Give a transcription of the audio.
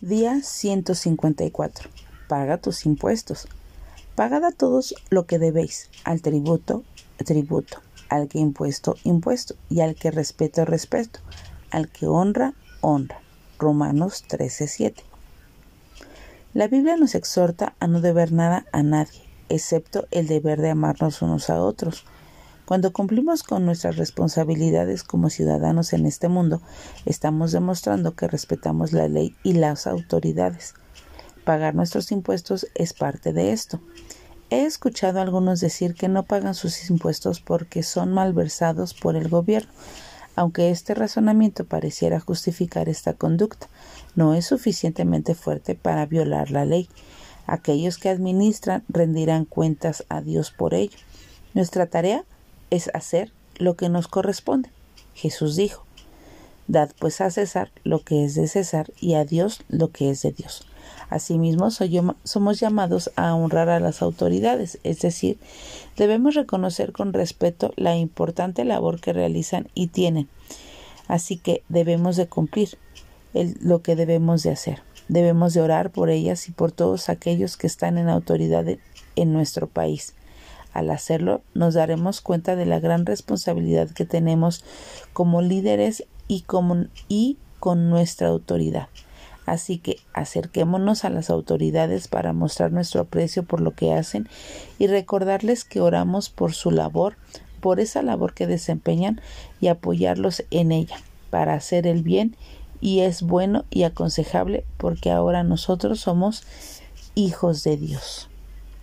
Día 154. Paga tus impuestos. Pagad a todos lo que debéis, al tributo, tributo, al que impuesto, impuesto, y al que respeto, respeto, al que honra, honra. Romanos 13:7. La Biblia nos exhorta a no deber nada a nadie, excepto el deber de amarnos unos a otros. Cuando cumplimos con nuestras responsabilidades como ciudadanos en este mundo, estamos demostrando que respetamos la ley y las autoridades. Pagar nuestros impuestos es parte de esto. He escuchado a algunos decir que no pagan sus impuestos porque son malversados por el gobierno. Aunque este razonamiento pareciera justificar esta conducta, no es suficientemente fuerte para violar la ley. Aquellos que administran rendirán cuentas a Dios por ello. Nuestra tarea es hacer lo que nos corresponde. Jesús dijo, Dad pues a César lo que es de César y a Dios lo que es de Dios. Asimismo, somos llamados a honrar a las autoridades, es decir, debemos reconocer con respeto la importante labor que realizan y tienen. Así que debemos de cumplir lo que debemos de hacer. Debemos de orar por ellas y por todos aquellos que están en autoridad en nuestro país. Al hacerlo, nos daremos cuenta de la gran responsabilidad que tenemos como líderes y, y con nuestra autoridad. Así que acerquémonos a las autoridades para mostrar nuestro aprecio por lo que hacen y recordarles que oramos por su labor, por esa labor que desempeñan y apoyarlos en ella para hacer el bien y es bueno y aconsejable porque ahora nosotros somos hijos de Dios.